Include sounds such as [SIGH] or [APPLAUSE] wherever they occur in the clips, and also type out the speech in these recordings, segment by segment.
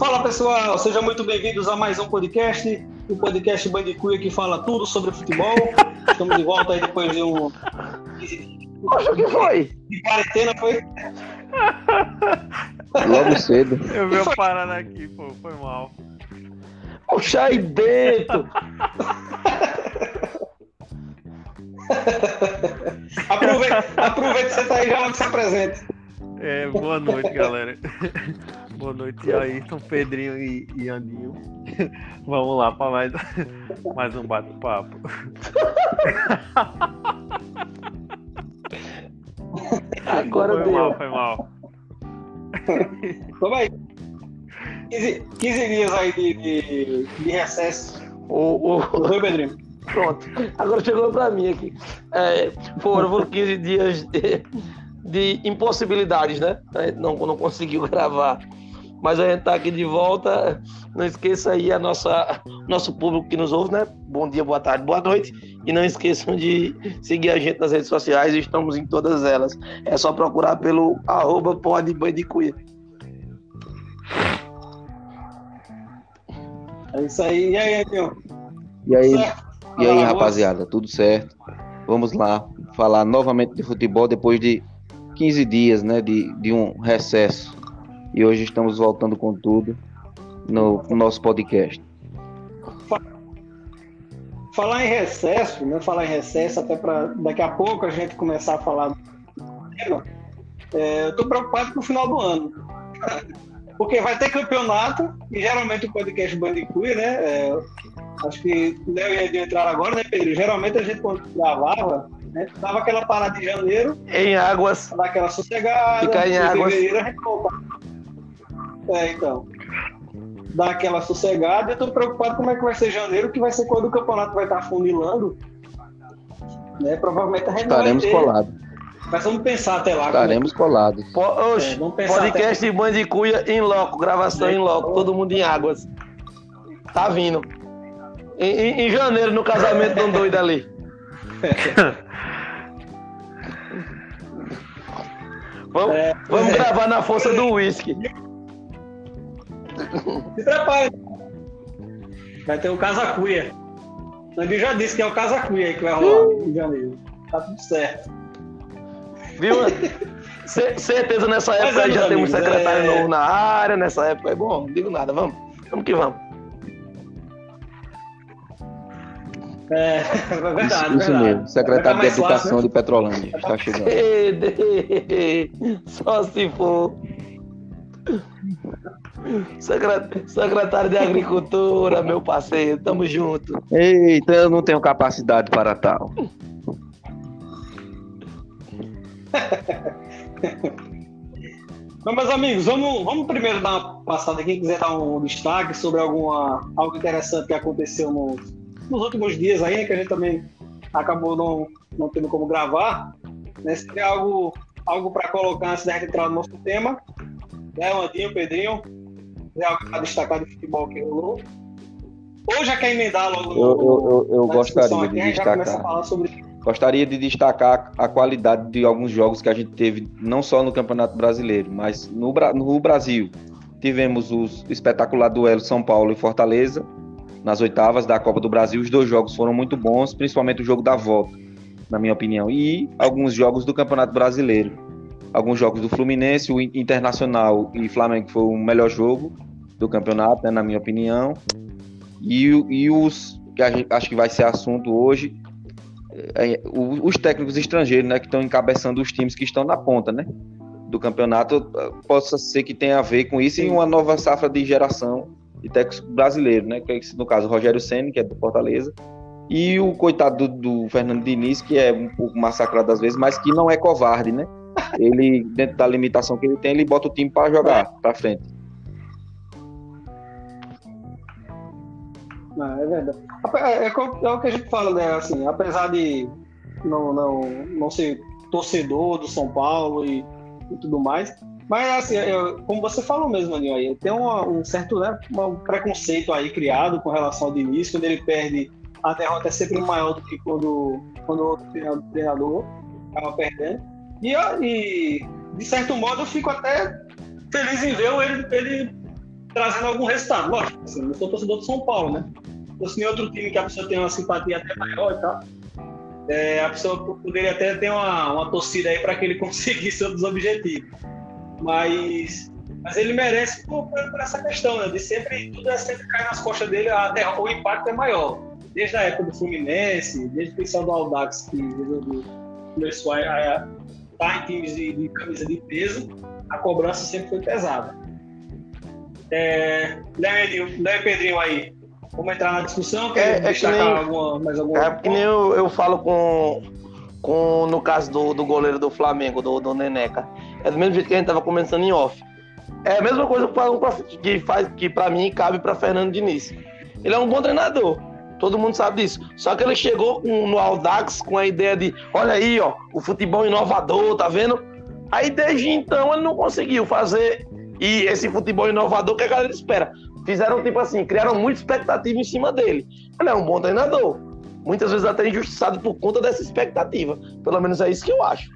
Fala pessoal, sejam muito bem-vindos a mais um podcast, o podcast Bandicuia que fala tudo sobre futebol. Estamos de volta aí depois de um. Poxa, o que foi? De quarentena foi. Logo cedo. Eu vi eu parando aqui, pô, foi mal. Puxa aí dentro! aproveita, aproveita que você tá aí já se apresente. É, boa noite, galera. Boa noite, Ayrton, Pedrinho e, e Andinho. [LAUGHS] Vamos lá para mais, mais um bate-papo. [LAUGHS] Agora foi deu. mal, foi mal. Vamos aí. 15, 15 dias aí de, de, de recesso. O, o- Foi, Pedrinho? Pronto. Agora chegou pra mim aqui. É, foram, foram 15 dias de, de impossibilidades, né? A gente não, não conseguiu [LAUGHS] gravar. Mas a gente tá aqui de volta. Não esqueça aí a nossa nosso público que nos ouve, né? Bom dia, boa tarde, boa noite. E não esqueçam de seguir a gente nas redes sociais, estamos em todas elas. É só procurar pelo arroba podbandicuia. É isso aí. E aí, Andinho? E aí, Certo? e aí, rapaziada, tudo certo? Vamos lá falar novamente de futebol depois de 15 dias, né, de, de um recesso. E hoje estamos voltando com tudo no nosso podcast. Falar em recesso, né? Falar em recesso, até para daqui a pouco a gente começar a falar do tema. É, eu tô preocupado com o final do ano. [LAUGHS] Porque vai ter campeonato, e geralmente o podcast Bandicoot, né? é, acho que o Léo e Edinho entraram agora, né, Pedro? Geralmente a gente, quando gravava, né, dava aquela parada de janeiro, Em águas. dar aquela sossegada. Ficar em águas. fevereiro a gente volta. É, então. Dar aquela sossegada. Eu tô preocupado como é que vai ser janeiro, que vai ser quando o campeonato vai estar funilando. Né? Provavelmente a gente Estaremos colados. Mas vamos pensar até lá. Estaremos colados. Po- oxe, É, vamos pensar podcast de Bandicuia em loco, gravação em loco, todo mundo em águas. Tá vindo. Em, em- em janeiro, no casamento de um doido ali. [LAUGHS] Vamos, É, vamos gravar na força do uísque. Se prepare. Vai ter o Casacuia. O Andinho já disse que é o Casacuia aí que vai rolar em janeiro. Tá tudo certo. Viu? Ce- certeza nessa Mas, época aí já amigos, temos secretário é- novo na área, nessa época é bom, não digo nada, vamos. Vamos que vamos. É, [LAUGHS] é verdade. Isso, isso verdade. mesmo. Secretário de Educação fácil, de Petrolândia está chegando. [LAUGHS] [LAUGHS] Só se for. Secret- Secretário de Agricultura, meu parceiro, tamo junto. Eita, eu não tenho capacidade para tal. Mas, meus amigos, vamos, vamos primeiro dar uma passada. Quem quiser dar um destaque sobre alguma, algo interessante que aconteceu no- nos últimos dias aí, né, que a gente também acabou não, não tendo como gravar. Né, se tiver algo, algo para colocar antes da gente entrar no nosso tema, né, o Andinho, o Pedrinho, destacar de futebol que rolou. Ou já quer emendar logo Eu, eu, eu, eu gostaria aqui, de a gente já começa a destacar. sobre Gostaria de destacar a qualidade de alguns jogos que a gente teve, não só no Campeonato Brasileiro, mas no, no Brasil. Tivemos os- o espetacular duelo São Paulo e Fortaleza, nas oitavas da Copa do Brasil. Os dois jogos foram muito bons, principalmente o jogo da volta, na minha opinião. E alguns jogos do Campeonato Brasileiro. Alguns jogos do Fluminense, o In- Internacional e Flamengo foi o melhor jogo do campeonato, né, na minha opinião. E, e os que acho que vai ser assunto hoje, é, o- os técnicos estrangeiros, né, que estão encabeçando os times que estão na ponta, né, do campeonato, possa ser que tenha a ver com isso e uma nova safra de geração de técnicos brasileiros, né, que é, no caso Rogério Ceni, que é do Fortaleza, e o coitado do, do Fernando Diniz, que é um pouco massacrado às vezes, mas que não é covarde, né? Ele dentro da limitação que ele tem, ele bota o time para jogar para frente. Não, é verdade. É, é é o que a gente fala, né? Assim, apesar de não, não, não ser torcedor do São Paulo e, e tudo mais, mas assim, eu- como você falou mesmo, Aninho, aí, tem uma- um certo né, um preconceito aí criado com relação ao Diniz, quando ele perde, a derrota é sempre maior do que quando, quando o outro treinador- treinador acaba perdendo. E, e, de certo modo eu fico até feliz em ver ele, ele trazendo algum resultado. Lógico, assim, eu sou torcedor do São Paulo, né? Fosse em outro time que a pessoa tem uma simpatia até maior e tal, é, a pessoa poderia até ter uma, uma torcida aí para que ele [LAUGHS] conseguisse outros objetivos. Mas, mas ele merece por, por, essa questão, né? De sempre, tudo é sempre cair nas costas dele, até o impacto é maior. Desde a época do Fluminense, desde o pessoal do Aldax, que começou a, a em times de, de camisa de peso, a cobrança sempre foi pesada. É, Pedrinho aí, vamos entrar na discussão? Quer é, é que nem, alguma, mais alguma É que nem eu, eu falo com, com, no caso do, do goleiro do Flamengo, do, do Neneca. É do mesmo jeito que a gente tava começando em off. É a mesma coisa que faz que para mim cabe para Fernando Diniz. Ele é um bom treinador. Todo mundo sabe disso. Só que ele chegou com, no Aldax com a ideia de, olha aí, ó, o futebol inovador, tá vendo? Aí desde então ele não conseguiu fazer e esse futebol inovador que a galera espera. Fizeram tipo assim, criaram muita expectativa em cima dele. Ele é um bom treinador. Muitas vezes até injustiçado por conta dessa expectativa. Pelo menos é isso que eu acho.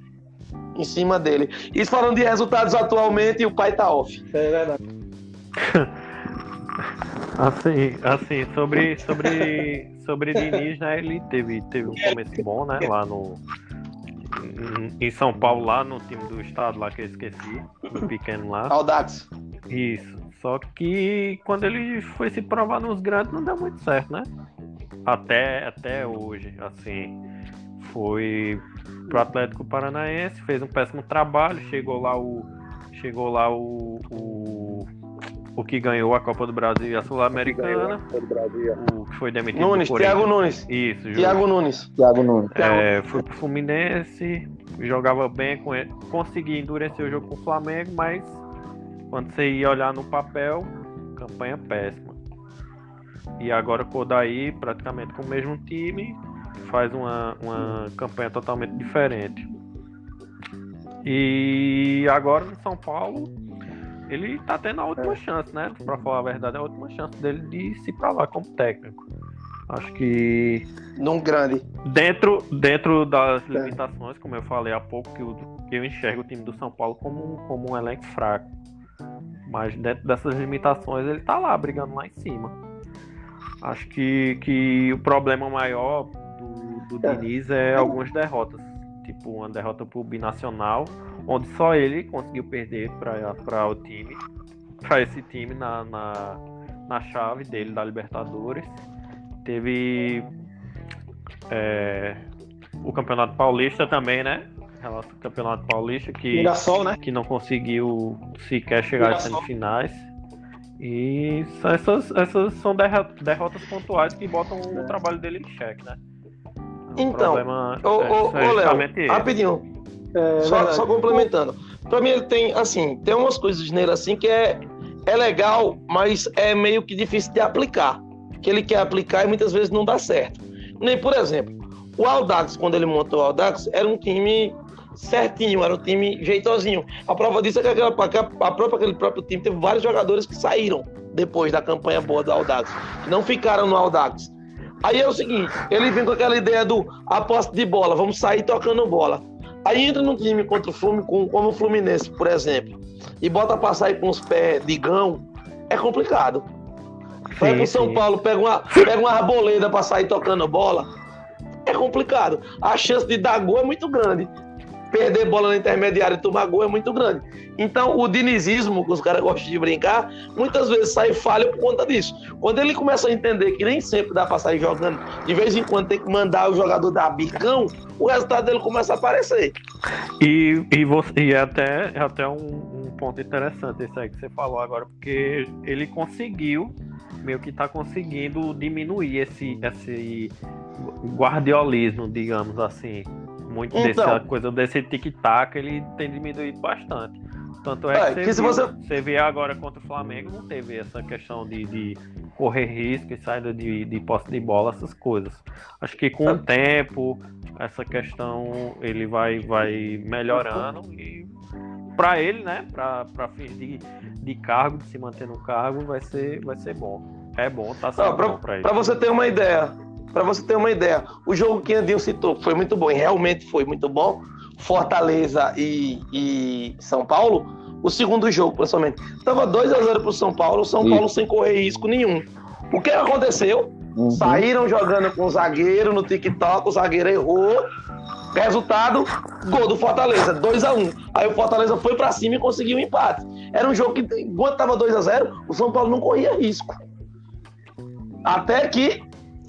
Em cima dele. Isso falando de resultados atualmente, o pai tá off. É verdade. [LAUGHS] Assim, assim, sobre, sobre, sobre Diniz, né? Ele teve, teve um começo bom, né? Lá no. Em São Paulo, lá no time do estado, lá que eu esqueci, no pequeno lá. Audax. Isso. Só que quando ele foi se provar nos grandes, não deu muito certo, né? Até, até hoje, assim. Foi pro Atlético Paranaense, fez um péssimo trabalho, chegou lá o. Chegou lá o, o o que ganhou a Copa do Brasil e a Sul-Americana. O que foi demitido. Nunes, Thiago Nunes. Isso, Thiago Nunes. Thiago Nunes. É, foi pro Fluminense, jogava bem com ele, conseguia endurecer o jogo com o Flamengo, mas quando você ia olhar no papel, campanha péssima. E agora o Kodaí, praticamente com o mesmo time, faz uma, uma campanha totalmente diferente. E agora no São Paulo, ele tá tendo a última é. chance, né? Pra falar a verdade, é a última chance dele de se provar como técnico. Acho que. Num grande. Dentro, dentro das é. limitações, como eu falei há pouco, que eu, eu enxergo o time do São Paulo como, como um elenco fraco. Mas dentro dessas limitações, ele tá lá, brigando lá em cima. Acho que, que o problema maior do, do é. Diniz é algumas derrotas. Tipo, uma derrota pro Binacional onde só ele conseguiu perder para o time, para esse time na, na, na, chave dele da Libertadores. Teve é, o Campeonato Paulista também, né? O Campeonato Paulista que, Mirassol, né? que não conseguiu sequer chegar às semifinais. E essas, essas são derrotas pontuais que botam o trabalho dele em xeque, né? O então, problema ô, ô, é ô Léo, rapidinho, é, só, só, complementando. Pra mim, ele tem, assim, tem umas coisas nele assim que é, é legal, mas é meio que difícil de aplicar. Que ele quer aplicar e muitas vezes não dá certo. Nem, por exemplo, o Aldax, quando ele montou o Aldax, era um time certinho, era um time jeitosinho. A prova disso é que aquela, a própria, aquele próprio time teve vários jogadores que saíram depois da campanha boa do Aldax, não ficaram no Aldax. Aí é o seguinte, ele vem com aquela ideia do aposta de bola, vamos sair tocando bola. Aí entra num time contra o Fluminense, como o Fluminense, por exemplo, e bota pra sair com os pés de gão, é complicado. Vai pro São Paulo, pega uma, pega uma arboleda pra sair tocando bola, é complicado. A chance de dar gol é muito grande perder bola na intermediária e tomar gol é muito grande. Então, o dinizismo, que os caras gostam de brincar, muitas vezes sai falha por conta disso. Quando ele começa a entender que nem sempre dá para sair jogando, de vez em quando tem que mandar o jogador dar bicão, o resultado dele começa a aparecer. E, e, você, e é até, é até um, um ponto interessante esse aí que você falou agora, porque ele conseguiu meio que está conseguindo diminuir esse, esse guardiolismo, digamos assim muito então, dessa coisa desse tic-tac, ele tem diminuído bastante. Tanto é, que, é, você, que viu, você... você vê agora contra o Flamengo, não teve essa questão de, de correr risco e saída de, de posse de bola, essas coisas. Acho que com o tempo, essa questão ele vai, vai melhorando e para ele, né, para fins de, de cargo, de se manter no cargo, vai ser, vai ser bom. É bom, tá sendo ah, pra, bom ele. Para você ter uma ideia, para você ter uma ideia, o jogo que Andinho citou foi muito bom, e realmente foi muito bom. Fortaleza e, e São Paulo. o segundo jogo, principalmente. Tava 2 a 0 pro São Paulo, o São. Paulo sem correr risco nenhum. O que aconteceu? Uhum. Saíram jogando com o zagueiro no TikTok, o zagueiro errou. Resultado, gol do Fortaleza, 2 a 1 Aí o Fortaleza foi pra cima e conseguiu o empate. Era um jogo que, enquanto tava 2 a 0 o São Paulo não corria risco. Até que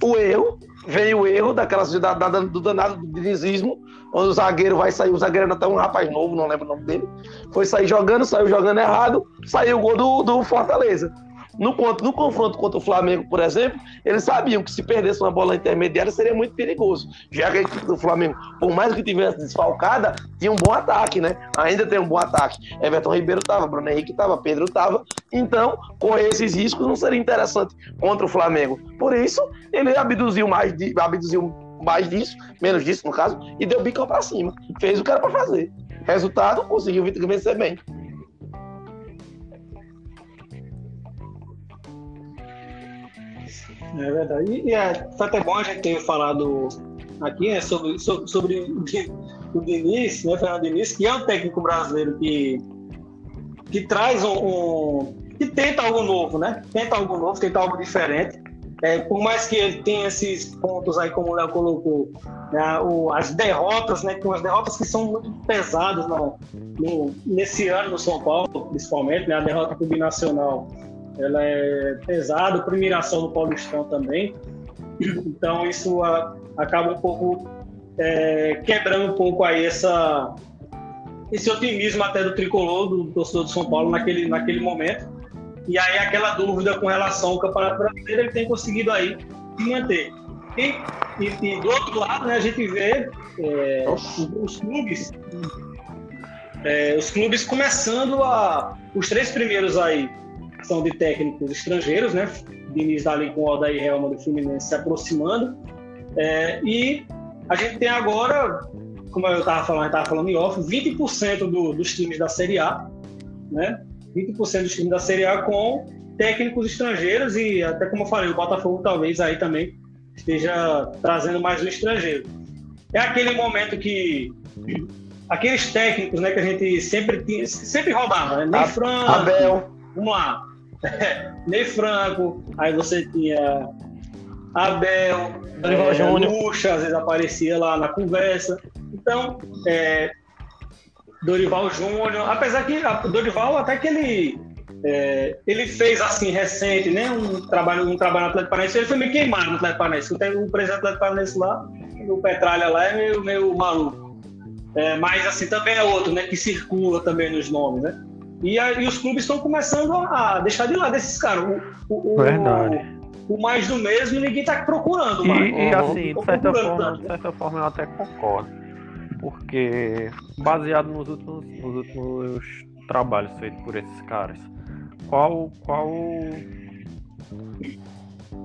o erro, veio o erro daquelas da, da- do danado do dinizismo, onde o zagueiro vai sair, o zagueiro tá um rapaz novo, não lembro o nome dele. Foi sair jogando, saiu jogando errado, saiu o gol do, do Fortaleza. No, no confronto contra o Flamengo, por exemplo, eles sabiam que se perdesse uma bola intermediária seria muito perigoso. Já que a equipe do Flamengo, por mais que tivesse desfalcada, tinha um bom ataque, né? Ainda tem um bom ataque. Everton Ribeiro tava, Bruno Henrique tava, Pedro tava. Então, correr esses riscos não seria interessante contra o Flamengo. Por isso, ele abduziu mais, de, abduziu mais disso, menos disso no caso, e deu bicão pra cima. Fez o que era pra fazer. Resultado, conseguiu vencer bem. É verdade. E, e é, foi até bom a gente ter falado aqui né, sobre, sobre, sobre o [LAUGHS] Di- o Diniz, né, Fernando Diniz, que é um técnico brasileiro que, que traz um, um- que tenta algo novo, né? Tenta algo novo, tenta algo diferente. É, por mais que ele tenha esses pontos aí, como o Léo colocou, né, o- as derrotas, né? Com as derrotas que são muito pesadas no, no- nesse ano no São Paulo, principalmente, né? A derrota para o Binacional ela é pesada, premiração no Paulistão também. Então isso a- acaba um pouco é, quebrando um pouco aí essa, esse otimismo até do tricolor, do torcedor do São Paulo naquele, naquele momento. E aí aquela dúvida com relação ao Campeonato Brasileiro, ele tem conseguido aí se manter. E, e- e do outro lado, né, a gente vê é, os, os clubes é, os clubes começando a os três primeiros aí são de técnicos estrangeiros, né? Diniz ali com o Odair Helma do Fluminense se aproximando. É, e a gente tem agora, como eu estava falando, estava falando em off, 20% do, dos times da Série A, né? 20% dos times da Série A com técnicos estrangeiros e até como eu falei, o Botafogo talvez aí também esteja trazendo mais um estrangeiro. É aquele momento que [CLEARS THROAT] aqueles técnicos, né, que a gente sempre tinha, sempre rodava, né? Ney A- Franco, Abel, vamos lá. [LAUGHS] Ney Franco, aí você tinha Abel, Dorival é, Júnior. Lucha, às vezes aparecia lá na conversa. Então, é, Dorival Júnior, apesar que Dorival até que ele é, ele fez assim recente, né, um trabalho um trabalho no Atlético Paranaense, ele foi meio queimado no Atlético Paranaense. Tem o presidente do Atlético Paranaense lá, o Petralha lá é meio, meio maluco. É, mas assim também é outro, né, que circula também nos nomes, né? E, aí os clubes estão começando a deixar de lado esses caras. O, o- o- Verdade. O, mais do mesmo ninguém está procurando E, mais. e, Uhum. assim, de certa, forma, tanto. de certa forma eu até concordo. Porque, baseado nos últimos, nos últimos trabalhos feitos por esses caras, qual, qual o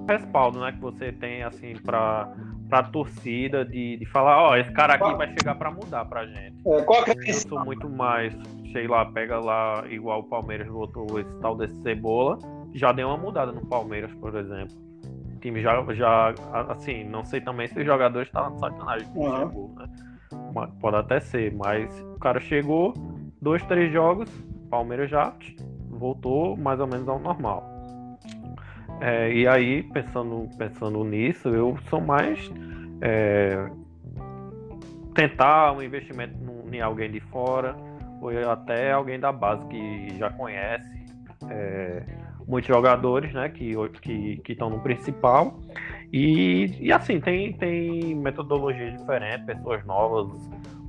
respaldo né, que você tem assim para a torcida de, de falar, ó, esse cara aqui vai chegar para mudar pra gente. É, qual a Eu sou muito mais, sei lá, pega lá, igual o Palmeiras botou esse tal desse Cebola, já deu uma mudada no Palmeiras, por exemplo. O time já, já assim, não sei também se os jogadores estavam de sacanagem com o Uhum. Cebola, né? Pode até ser, mas o cara chegou, dois, três jogos, o Palmeiras já voltou mais ou menos ao normal. É, e aí, pensando, pensando nisso, eu sou mais é, tentar um investimento em alguém de fora, ou até alguém da base que já conhece é, muitos jogadores, né, que que que estão no principal. E, e assim, tem, tem metodologias diferentes, pessoas novas,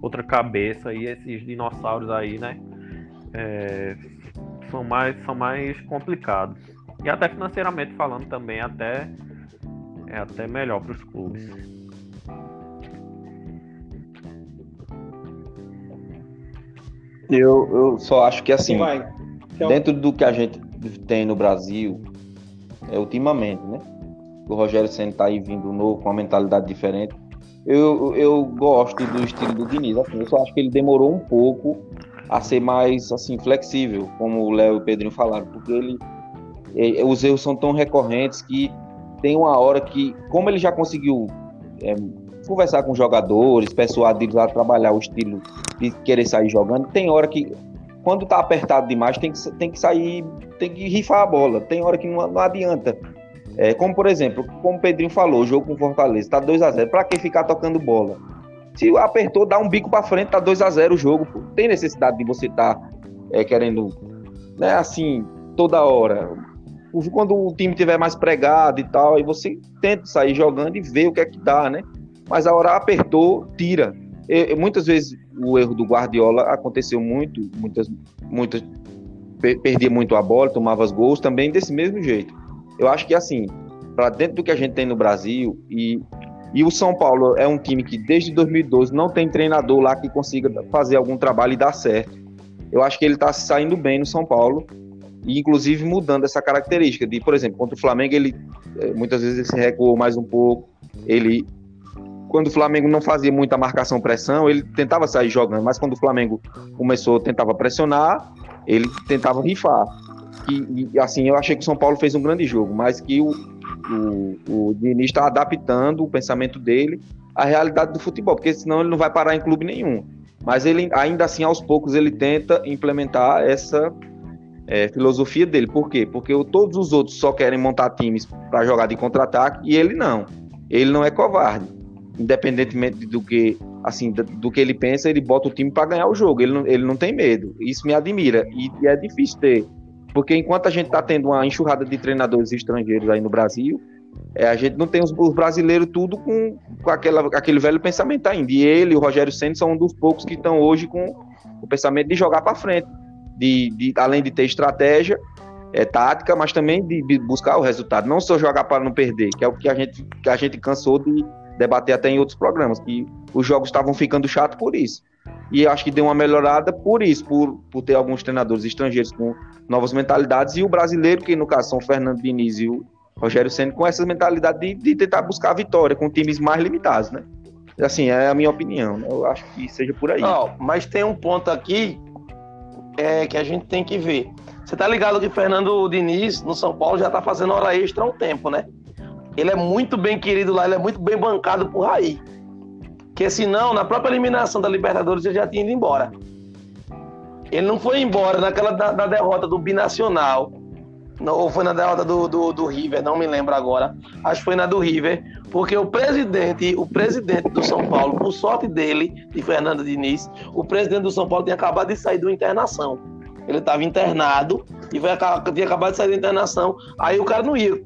outra cabeça, e esses dinossauros aí, né, é, são, mais, são mais complicados. E até financeiramente falando também, até, é até melhor para os clubes. Eu, eu só acho que assim, vai. Que é o- dentro do que a gente tem no Brasil, é, ultimamente, né? O Rogério Senna tá aí vindo novo, com uma mentalidade diferente. Eu, eu gosto do estilo do Diniz. Assim, eu só acho que ele demorou um pouco a ser mais assim flexível, como o Léo e o Pedrinho falaram, porque ele eh, os erros são tão recorrentes que tem uma hora que, como ele já conseguiu eh, conversar com jogadores, persuadir eles a trabalhar o estilo de querer sair jogando, tem hora que quando tá apertado demais, tem que, tem que sair, tem que rifar a bola. Tem hora que não, não adianta. É, como, por exemplo, como o Pedrinho falou, o jogo com Fortaleza tá 2 a 0 Pra que ficar tocando bola? Se apertou, dá um bico para frente, tá 2 a 0 o jogo. Pô. Tem necessidade de você estar tá, é, querendo, né, assim, toda hora. Quando o time tiver mais pregado e tal, aí você tenta sair jogando e ver o que é que dá, né? Mas a hora apertou, tira. E, muitas vezes o erro do Guardiola aconteceu muito, muitas, muitas perdia muito a bola, tomava os gols também desse mesmo jeito. Eu acho que assim, para dentro do que a gente tem no Brasil e e o São Paulo é um time que desde 2012 não tem treinador lá que consiga fazer algum trabalho e dar certo. Eu acho que ele está saindo bem no São Paulo e inclusive mudando essa característica de, por exemplo, contra o Flamengo ele eh, muitas vezes ele se recuou mais um pouco, ele quando o Flamengo não fazia muita marcação pressão, ele tentava sair jogando, mas quando o Flamengo começou, tentava pressionar, ele tentava rifar. E, e assim, eu achei que o São Paulo fez um grande jogo, mas que o, o, o Diniz está adaptando o pensamento dele à realidade do futebol, porque senão ele não vai parar em clube nenhum. Mas ele, ainda assim, aos poucos, ele tenta implementar essa é, filosofia dele. Por quê? Porque todos os outros só querem montar times para jogar de contra-ataque e ele não. Ele não é covarde independentemente do que assim do que ele pensa, ele bota o time para ganhar o jogo. Ele não, ele não tem medo. Isso me admira e, e é difícil ter, porque enquanto a gente está tendo uma enxurrada de treinadores estrangeiros aí no Brasil, é, a gente não tem os, os brasileiros tudo com, com aquela, aquele velho pensamento ainda. E ele, o Rogério Senna, são um dos poucos que estão hoje com o pensamento de jogar para frente, de, de, além de ter estratégia, é, tática, mas também de, de buscar o resultado, não só jogar para não perder, que é o que a gente, que a gente cansou de, debater até em outros programas, que os jogos estavam ficando chato por isso. E acho que deu uma melhorada por isso, por, por ter alguns treinadores estrangeiros com novas mentalidades, e o brasileiro, que no caso são Fernando Diniz e o Rogério Senna, com essa mentalidade de, de tentar buscar a vitória com times mais limitados, né? Assim, é a minha opinião. Né? Eu acho que seja por aí. Não, mas tem um ponto aqui é, que a gente tem que ver. Você tá ligado que Fernando Diniz, no São Paulo, já tá fazendo hora extra há um tempo, né? Ele é muito bem querido lá, ele é muito bem bancado por Raí. Que senão, na própria eliminação da Libertadores, ele já tinha ido embora. Ele não foi embora naquela da, da derrota do Binacional, ou foi na derrota do, do, do, River, não me lembro agora. Acho que foi na do River, porque o presidente, o presidente do São Paulo, por sorte dele, de Fernando Diniz, o presidente do São Paulo tinha acabado de sair do internação. Ele estava internado e foi, tinha acabado de sair da internação. Aí o cara não ia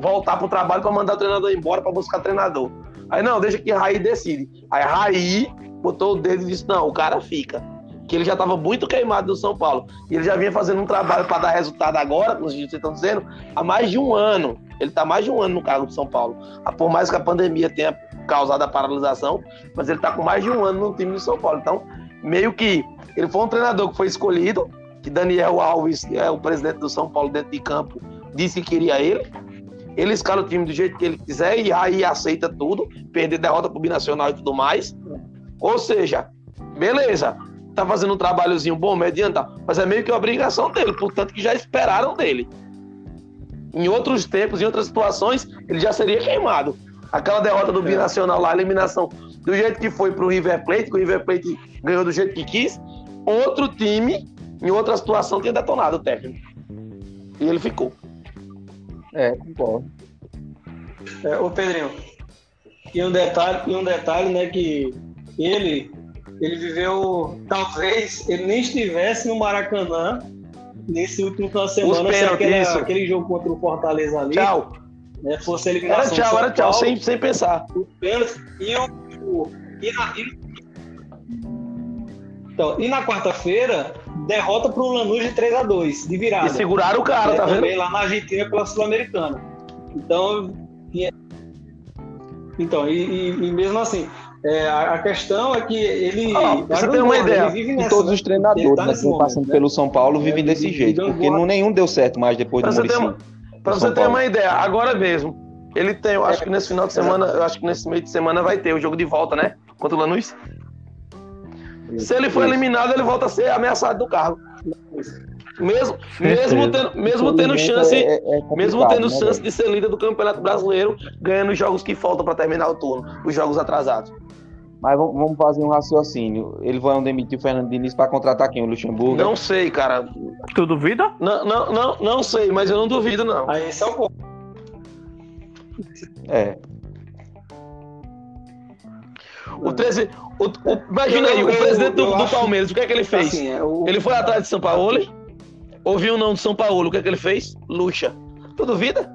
voltar pro trabalho para mandar o treinador embora para buscar treinador. Aí não, deixa que Raí decide. Aí Raí botou o dedo e disse: não, o cara fica. Que ele já estava muito queimado no São Paulo. E ele já vinha fazendo um trabalho para dar resultado agora, como vocês estão dizendo, há mais de um ano. Ele está mais de um ano no cargo de São Paulo. Por mais que a pandemia tenha causado a paralisação, mas ele está com mais de um ano no time do São Paulo. Então, meio que ele foi um treinador que foi escolhido, que Daniel Alves, é o presidente do São Paulo dentro de campo, disse que queria ele. Ele escala o time do jeito que ele quiser e aí aceita tudo, perder derrota pro Binacional e tudo mais. Ou seja, beleza, tá fazendo um trabalhozinho bom, mediano, mas é meio que obrigação dele, portanto que já esperaram dele. Em outros tempos, em outras situações, ele já seria queimado. Aquela derrota do é. Binacional lá, a eliminação do jeito que foi pro River Plate, que o River Plate ganhou do jeito que quis, outro time, em outra situação, tinha detonado o técnico. E ele ficou. É, concordo. É, ô Pedrinho, e um detalhe, e um detalhe, né, que ele, ele viveu, talvez ele nem estivesse no Maracanã nesse último final de semana, se aquele, aquele jogo contra o Fortaleza ali. Tchau. Né, fosse a eliminação. Era tchau, era tchau, sem, sem pensar. e, o, e, na, e, então, e na quarta-feira, derrota para o Lanús de 3 a 2 de virada. E seguraram o cara, é, tá também vendo? lá na Argentina pela Sul-Americana. Então, e, então e, e, mesmo assim, é, a, a, questão é que ele. Oh, você tem uma ideia. Nessa, todos os treinadores tá né, que passando né? pelo São Paulo vivem desse ele, jeito, porque não, nenhum deu certo mais depois pra do Muricy. Para você ter uma ideia, agora mesmo, ele tem, eu acho que nesse final de semana, eu acho que nesse meio de semana vai ter o jogo de volta, né? Contra o Lanús. Se ele for eliminado, ele volta a ser ameaçado do cargo. Mesmo, mesmo tendo, mesmo tendo chance, é, é mesmo tendo né, chance de ser líder do Campeonato Brasileiro, ganhando os jogos que faltam para terminar o turno, os jogos atrasados. Mas vamos fazer um raciocínio. Eles vão demitir o Fernando Diniz para contratar quem? O Luxemburgo? Não sei, cara. Tu duvida? Não, não, não, não sei, mas eu não duvido, não. Aí esse é o ponto. É. O 13, o, o- imagina aí, o presidente do, do Palmeiras, o que é que ele fez? Assim, é, o- Ele foi atrás de São Paulo, ouviu um não de São Paulo, o que é que ele fez? Luxa. Tu duvida?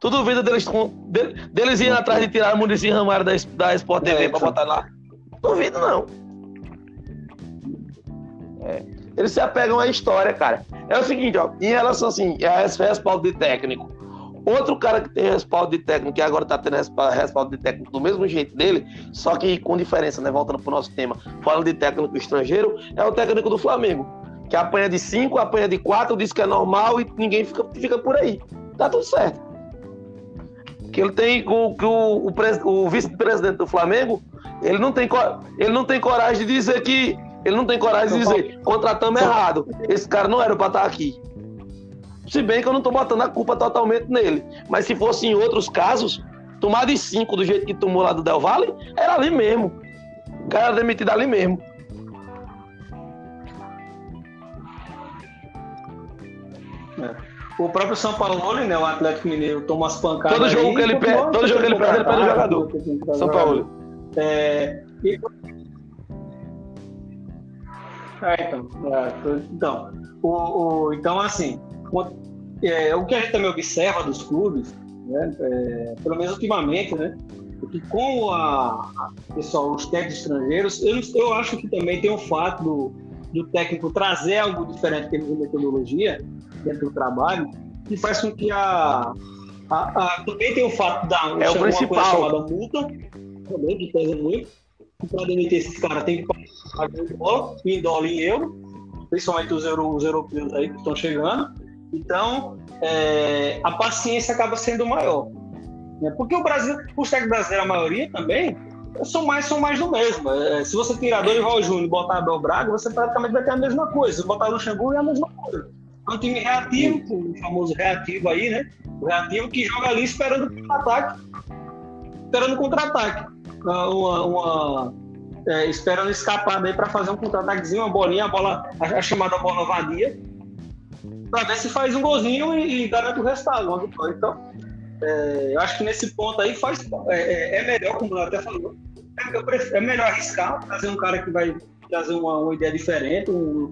Tu duvida deles, com- de- deles irem atrás de tirar a Muricy Ramalho da, da Sport TV É, pra então. botar lá? Duvido não. É. Eles se apegam à história, cara. É o seguinte, ó, em relação assim, a esse respaldo de técnico. Outro cara que tem respaldo de técnico, que agora tá tendo respa- respaldo de técnico do mesmo jeito dele, só que com diferença, né? Voltando pro nosso tema, falando de técnico estrangeiro, é o técnico do Flamengo. Que apanha de 5, apanha de 4, diz que é normal e ninguém fica, fica por aí. Tá tudo certo. Que ele tem o, que o, o, o vice-presidente do Flamengo, ele não, tem, ele não tem coragem de dizer que. Ele não tem coragem de dizer, contratamos errado. Esse cara não era pra estar aqui. Se bem que eu não tô botando a culpa totalmente nele. Mas se fosse em outros casos, tomar de 5 do jeito que tomou lá do Del Valle, era ali mesmo. O cara era demitido ali mesmo. O próprio São Paulo, né? O Atlético Mineiro toma as pancadas. Todo jogo aí, que ele perde- todo jogo que ele perde, ele perde o jogador. São. Paulo. É, e- É, então, é, então, o, o- então assim, é, o que a gente também observa dos clubes, né, é, pelo menos ultimamente, né, é que com a, pessoal, os técnicos estrangeiros, eu, eu acho que também tem o fato do, do técnico trazer algo diferente em termos de metodologia dentro do trabalho, que faz com que a, a, a- também tem o fato da É o uma coisa principal. chamada multa, também que pesa muito, para demitir esses caras tem que pagar em dólar, em dólar em euro, principalmente os, euro, os europeus aí que estão chegando. Então, é, a paciência acaba sendo maior. né? Porque o Brasil, os técnicos brasileiros, a maioria também, são mais, são mais do mesmo. É, se você tirar Dorival Júnior e botar Abel Braga, você praticamente vai ter a mesma coisa. Se botar Luxemburgo, é a mesma coisa. É um time reativo, o famoso reativo aí, né? O reativo que joga ali esperando contra-ataque. Esperando contra-ataque. Uma, uma, é, esperando escapar daí para fazer um contra-ataquezinho, uma bolinha, a bola, a, a chamada bola vadia, para ver se faz um golzinho e, e garante o resultado, uma vitória. Então, é, eu acho que nesse ponto aí faz, é, é- é melhor, como eu até falou, é, prefiro- é melhor arriscar, trazer um cara que vai trazer uma, uma ideia diferente, um,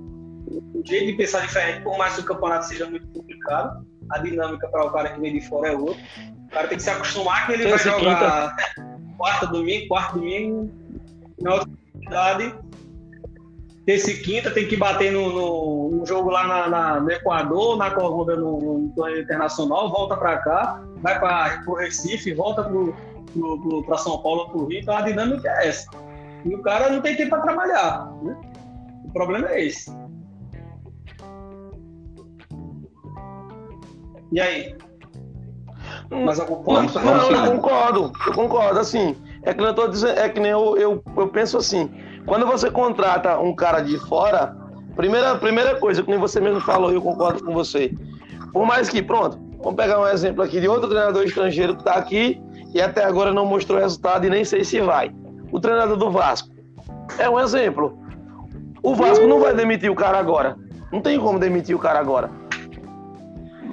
um jeito de pensar diferente, por mais que o campeonato seja muito complicado, a dinâmica para o cara que vem de fora é outra. O cara tem que se acostumar que ele Terça vai jogar quarta, domingo, quarto, domingo, na outra cidade. Terça e quinta tem que bater no, no- no jogo lá na- na- no Equador, na Colômbia, no, no torneio internacional, volta para cá, vai para o Recife, volta para São Paulo, para o Rio. Então a dinâmica é essa. E o cara não tem tempo para trabalhar. né? O problema é esse. E aí? Algum ponto? Vamos- Não, vamos eu concordo, eu concordo. Assim, é que nem eu tô dizendo, é que nem eu, eu, eu penso assim. Quando você contrata um cara de fora, primeira, primeira coisa, que nem você mesmo falou, eu concordo com você. Por mais que, pronto, vamos pegar um exemplo aqui de outro treinador estrangeiro que tá aqui e até agora não mostrou resultado e nem sei se vai. O treinador do Vasco. É um exemplo. O Vasco não vai demitir o cara agora. Não tem como demitir o cara agora.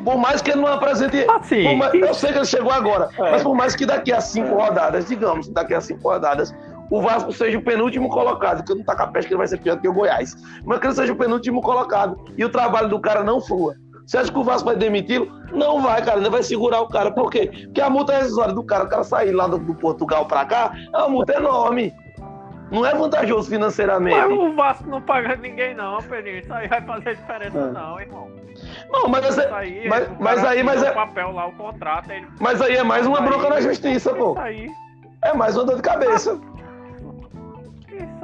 Por mais que ele não apresente. Assim, por mais- eu sei que ele chegou agora, É. mas por mais que daqui a cinco rodadas, digamos, daqui a cinco rodadas, o Vasco seja o penúltimo colocado, que eu não tá com a peste que ele vai ser pior do que o Goiás, mas que ele seja o penúltimo colocado e o trabalho do cara não flua. Você acha que o Vasco vai demiti-lo? Não vai, cara, ainda vai segurar o cara. Por quê? Porque a multa é rescisória do cara, o cara sair lá do, do Portugal pra cá, é uma multa enorme. Não é vantajoso financeiramente. Mas o Vasco não paga ninguém, não, Pedrinho. Isso aí vai fazer diferença, É. não, irmão. Não, mas, é- aí, mas, mas aí, mas é, papel lá, o contrato, ele. mas aí é mais uma bronca na justiça, pô. Aí, É mais uma dor de cabeça.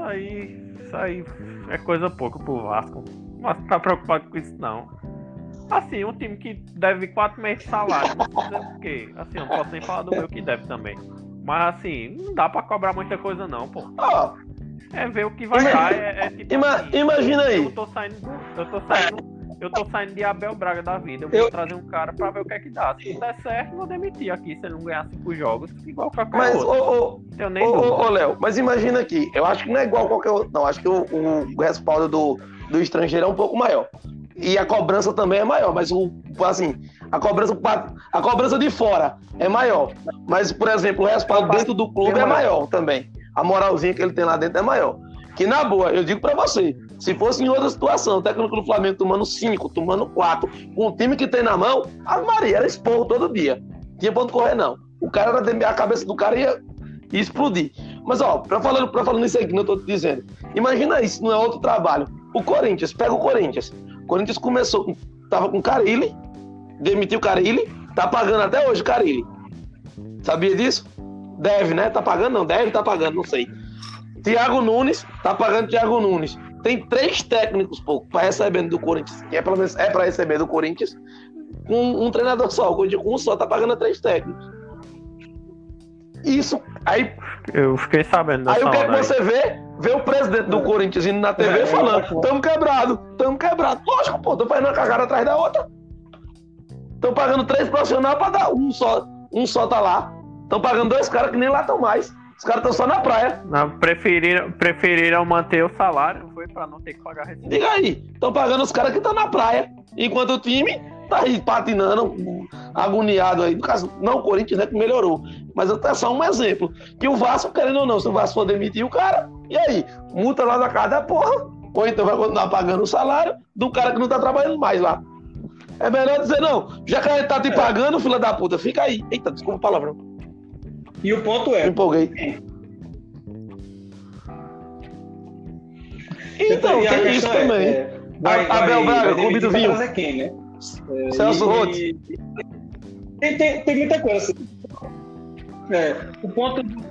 Isso aí, isso aí é coisa pouca pro Vasco. Mas não tá preocupado com isso, não. Assim, um time que deve quatro meses de salário, não o quê? Assim, eu não posso nem falar do meu que deve também. Mas assim, não dá pra cobrar muita coisa, não, pô. Ó, É ver o que vai dar. É, é tipo ima- assim, imagina aí. Eu tô saindo. do- Eu tô saindo. Eu tô saindo de Abel Braga da vida. Eu vou Eu- trazer um cara pra ver o que é que dá. Se não der certo, vou demitir aqui se ele não ganhar cinco jogos, igual qualquer Mas, ô, outro. ô, Não tenho nem Ô, ô, ô, Léo, mas imagina aqui, eu acho que não é igual qualquer outro, não. Acho que o, o respaldo do, do estrangeiro é um pouco maior. E a cobrança também é maior, mas o, assim, a cobrança, a cobrança de fora é maior. Mas, por exemplo, o respaldo dentro do clube é maior também. A moralzinha que ele tem lá dentro é maior. Que na boa, eu digo pra você, se fosse em outra situação, o técnico do Flamengo tomando cinco, tomando quatro, com o time que tem na mão, a Maria era esporro todo dia. Tinha ponto de correr, não. O cara era a cabeça do cara ia, ia explodir. Mas, ó, pra falando, pra falando isso que eu tô te dizendo, imagina isso, não é outro trabalho. O Corinthians, pega o Corinthians. O Corinthians começou, tava com o Carilli, demitiu o Carilli, tá pagando até hoje o Carilli. Sabia disso? Deve, né? Tá pagando? Não, deve, tá pagando, não sei. Thiago Nunes, tá pagando Thiago Nunes. Tem três técnicos, pô, pra receber do Corinthians, que é pelo menos é pra receber do Corinthians, com um treinador só. O Corinthians com um só tá pagando três técnicos. Isso, aí Eu fiquei sabendo Aí o que, é que você vê? Vê o presidente do Corinthians indo na TV É, falando: é, é. tamo quebrado, tamo quebrado. Lógico, pô, tô fazendo uma cagada atrás da outra. Estão pagando três profissionais pra dar um só. Um só tá lá. Estão pagando dois caras que nem lá estão mais. Os caras estão só na praia. Não, preferiram, preferiram manter o salário, foi pra não ter que pagar receita. Diga aí. Estão pagando os caras que estão na praia. Enquanto o time tá aí patinando, agoniado aí. No caso, não o Corinthians, né? Que melhorou. Mas é só um exemplo. Que o Vasco, querendo ou não, se o Vasco for demitir o cara, e aí? Multa lá na casa da porra. Ou então vai continuar pagando o salário do cara que não tá trabalhando mais lá. É melhor dizer, não, já que a gente tá te pagando, fila da puta, fica aí. Eita, desculpa o palavrão. E o ponto é, empolguei. Então, a tem isso é, também. é, vai, Abel Braga, Clube do Vinho. trazer quem, né? É, Celso Roth. Tem, tem, tem muita coisa. assim. É, o, ponto, do-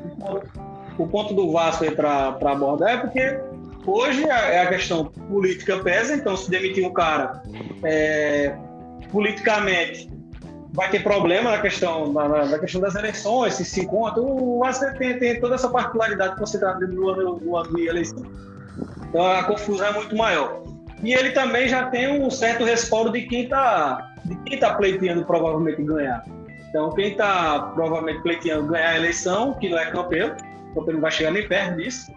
o ponto do Vasco aí para abordar é porque hoje a, é a questão política pesa, então se demitir um cara é, politicamente vai ter problema na questão, na, na- questão das eleições, se se encontra. O Vasco tem, tem toda essa particularidade está dentro do ano, do ano de eleição. Então a confusão é muito maior. E ele também já tem um certo respaldo de quem está de quem tá pleiteando provavelmente ganhar. Então, quem está provavelmente pleiteando ganhar a eleição, que não é campeão, o campeão não vai chegar nem perto disso.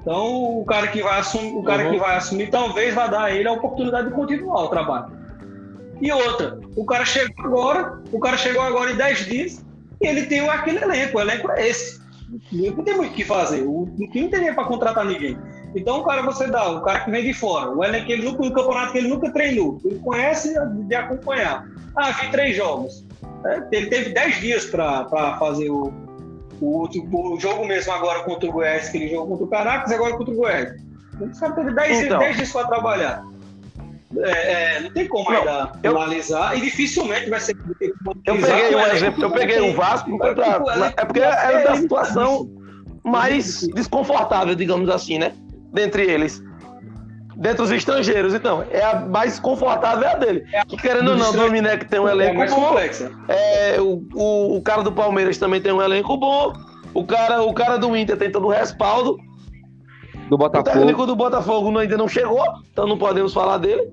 Então, o cara que vai assumir, o cara Uhum. que vai assumir talvez vá dar a ele a oportunidade de continuar o trabalho. E outra, o cara chegou agora, o cara chegou agora em 10 dias e ele tem aquele elenco, o elenco é esse. Não tem muito o que fazer, o o time não tem nem para contratar ninguém. Então, o cara você dá, o cara que vem de fora, o elenco que ele nunca, o campeonato que ele nunca treinou, ele conhece de acompanhar. Ah, vi três jogos. É, ele teve 10 dias para fazer o, o, o jogo mesmo agora contra o Goiás, que ele jogou contra o Caracas agora contra o Goiás. Esse cara teve 10 Então. 10 dias para trabalhar. É, é, não tem como Não, ainda eu- analisar e dificilmente vai ser. Eu peguei um exemplo, eu peguei o Vasco, pra- pra- é porque é da situação mais desconfortável, digamos assim, né? Dentre eles. Dentre os estrangeiros, então. É a mais confortável é a dele. Que querendo ou não, o Dominec tem um É elenco mais bom. É, o, o, o cara do Palmeiras também tem um elenco bom. O cara, o cara do Inter tem todo o respaldo. Do O Botafogo. técnico do Botafogo ainda não chegou, então não podemos falar dele.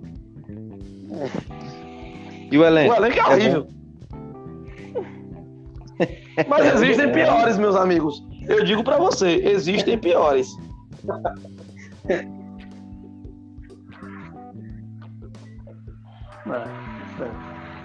E o elenco? O elenco é horrível. Mas existem piores, meus amigos. Eu digo pra você, existem piores.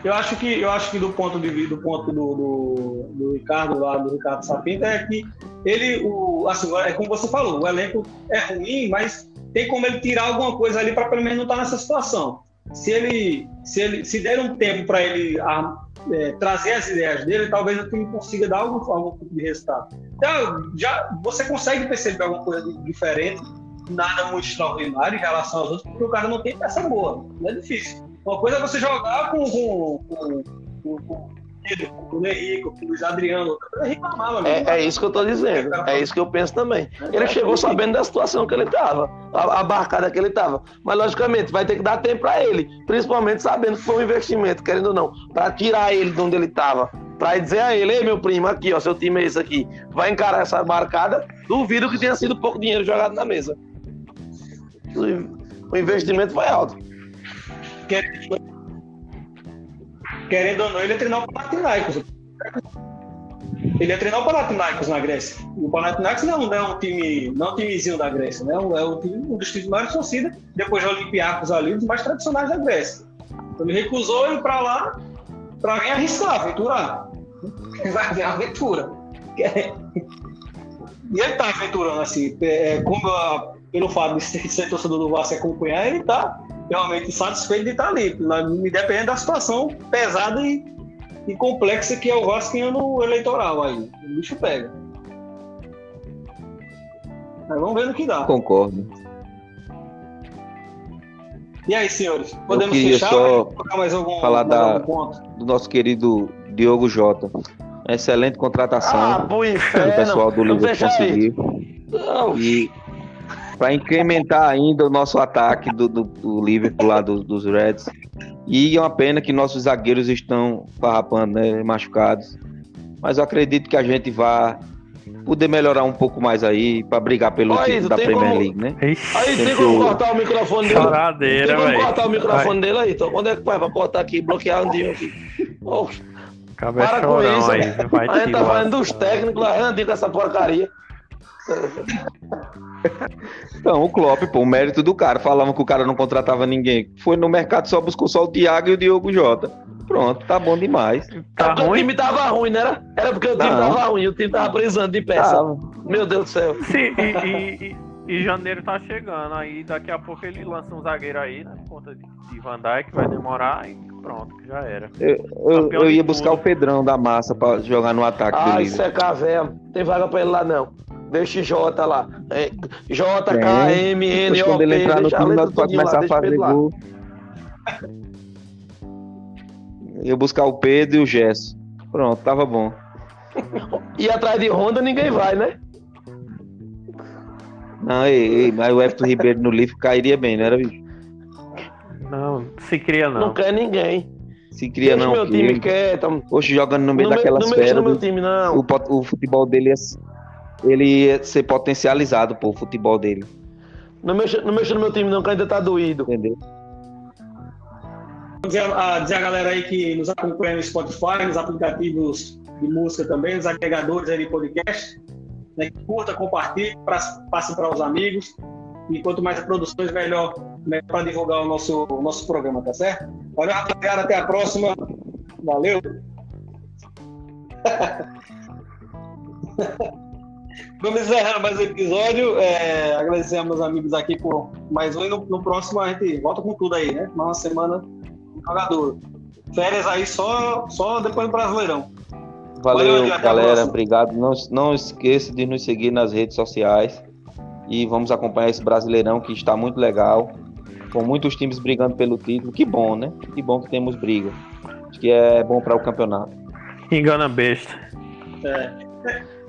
Eu acho que, eu acho que do ponto de do ponto do, do, do Ricardo lá, do Ricardo Sapinto, é que ele, o, assim, é como você falou, o elenco é ruim, mas tem como ele tirar alguma coisa ali para pelo menos não estar nessa situação. Se ele, se ele, se der um tempo para ele ah, é, trazer as ideias dele, talvez o time consiga dar algum, algum tipo de resultado. Então, já você consegue perceber alguma coisa diferente, nada muito extraordinário em relação aos outros, porque o cara não tem peça boa, não é difícil. Uma coisa é você jogar com, com, com, com, com, com o Henrique, com o Luiz Adriano, coisa é. É, é isso que eu tô dizendo. É isso que eu penso também. Ele chegou sabendo da situação que ele tava, a, barcada que ele tava. Mas, logicamente, vai ter que dar tempo pra ele. Principalmente sabendo que foi um investimento, querendo ou não, pra tirar ele de onde ele tava. Pra dizer a ele, ei, meu primo, aqui, ó, seu time é esse aqui. Vai encarar essa barcada. Duvido que tenha sido pouco dinheiro jogado na mesa. O investimento foi alto. Querendo, querendo ou não, ele ia treinar o Panathinaikos. Ele ia treinar o Panathinaikos na Grécia. O Panathinaikos não é um time, não é um timezinho da Grécia, né? É um time, um dos times mais torcidas, depois de Olympiacos ali, dos mais tradicionais da Grécia. Então ele recusou ir para lá para vir arriscar, aventurar. [LAUGHS] Vai vir aventura. E ele tá aventurando assim, é, como a, pelo fato de ser, ser torcedor do Vasco acompanhar, ele tá realmente satisfeito de estar ali, independente da situação pesada e, e complexa que é o Vasco eleitoral aí. O bicho pega. Mas vamos ver no que dá. Concordo. E aí, senhores, podemos fechar? só Colocar mais algum, falar mais da- algum? Do nosso querido Diogo Jota. Excelente contratação. Ah, o pessoal do Liverpool conseguiu. Não, E para incrementar ainda o nosso ataque do, do, do Liverpool lá do- dos Reds. E é uma pena que nossos zagueiros estão farrapando, né, machucados. Mas eu acredito que a gente vai poder melhorar um pouco mais aí para brigar pelo Olha, título tu da Premier como- League, né? Ixi, Aí tem como que- cortar o microfone dele. choradeira, Tem como cortar o microfone dele aí. Então, quando é que vai pra cortar aqui, bloquear um dia aqui? Acaba para com isso. aí. Vai a gente te tá falando dos técnicos lá, com essa porcaria. Então, o Klopp, pô, o mérito do cara. Falavam que o cara não contratava ninguém. Foi no mercado, só buscou só o Thiago e o Diogo Jota. Pronto, tá bom demais. Tá porque o time tava ruim, não era? Era porque o time Não. tava ruim, o time tava precisando de peça. Tava. Meu Deus do céu. Sim, e, e- e- e janeiro tá chegando, aí daqui a pouco ele lança um zagueiro aí, né? Por conta de, de Van Dijk, vai demorar e pronto, que já era. Eu, eu- eu ia buscar o Pedrão da massa pra jogar no ataque do Ai, Liverpool. secar velho. Tem vaga pra ele lá não. Deixa J lá. É, J, K, M, N, O, quando ele entrar no time, nós começar a fazer gol. Eu buscar o Pedro e o Gesso. Pronto, tava bom. E atrás de Honda ninguém vai, né? Não, ei, ei, mas o Everton Ribeiro no livro cairia bem, não era, bicho? Não, se cria Não, não. quer ninguém. Se cria Deixa não. meu que time ele- quieto. Hoje jogando no meio Não, me- daquelas não mexe no feras, meu time, não. o, o futebol dele ia, ele ia ser potencializado, pô, o futebol dele, Não mexa, não mexa no meu time, não, que ainda tá doído. entendeu? dizer, a, dizer a galera aí que nos acompanha no Spotify, nos aplicativos de música também, nos agregadores aí de podcast. Né, curta, compartilhe, pra- passe para os amigos. E quanto mais produções, melhor, melhor para divulgar o nosso, o nosso programa, tá certo? Valeu, rapaziada. Até a próxima. Valeu. [LAUGHS] Vamos encerrar mais um episódio. É, agradecer aos meus amigos aqui por mais um. E no, no próximo a gente volta com tudo aí, né? Mais uma semana jogador. Férias aí só, só depois do Brasileirão. Valeu, Valeu, galera. Obrigado. Não, não esqueça de nos seguir nas redes sociais. E vamos acompanhar esse Brasileirão que está muito legal. Com muitos times brigando pelo título. Que bom, né? Que bom que temos briga. Acho que é bom para o campeonato. Engana besta.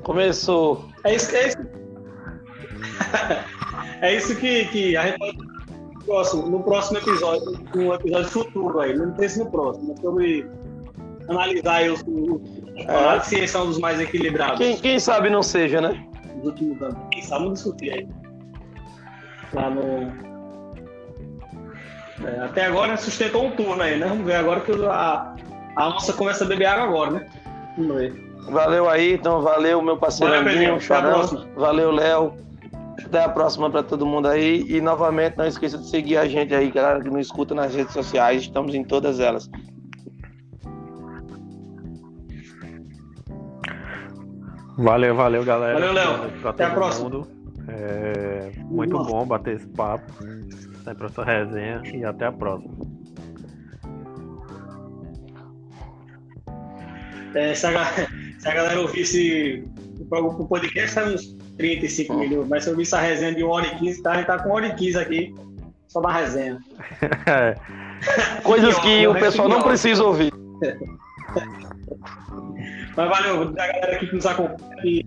Começou. É isso, é isso. é isso que, que a gente pode no próximo, no próximo episódio, no episódio futuro aí, não pense no próximo, mas sobre analisar aí os, os campeonatos, se eles são dos mais equilibrados Quem, quem sabe não seja, né? dos últimos anos. Quem sabe vamos discutir aí. Lá no. É, até agora sustentou um turno aí, né? Vamos ver agora que a, a onça começa a beber água agora, né? Vamos ver. Valeu aí, então valeu, meu parceiro Andinho. Valeu, Léo. Até a próxima pra todo mundo aí. E novamente, não esqueça de seguir a gente aí, galera que nos escuta nas redes sociais. Estamos em todas elas. Valeu, valeu, galera. Valeu, Léo. Até a próxima. mundo. É muito Nossa. bom bater esse papo. Sempre essa resenha. E até a próxima. É, se, a, se a galera ouvisse o, podcast, tá uns 35 minutos, mas se eu ouvisse a resenha de 1 hora e 15, tá, a gente tá com 1 hora e 15 aqui, só na resenha. [LAUGHS] É. Coisas [LAUGHS] que Pior, o né? pessoal não precisa ouvir. [LAUGHS] Mas valeu, a galera que nos acompanha.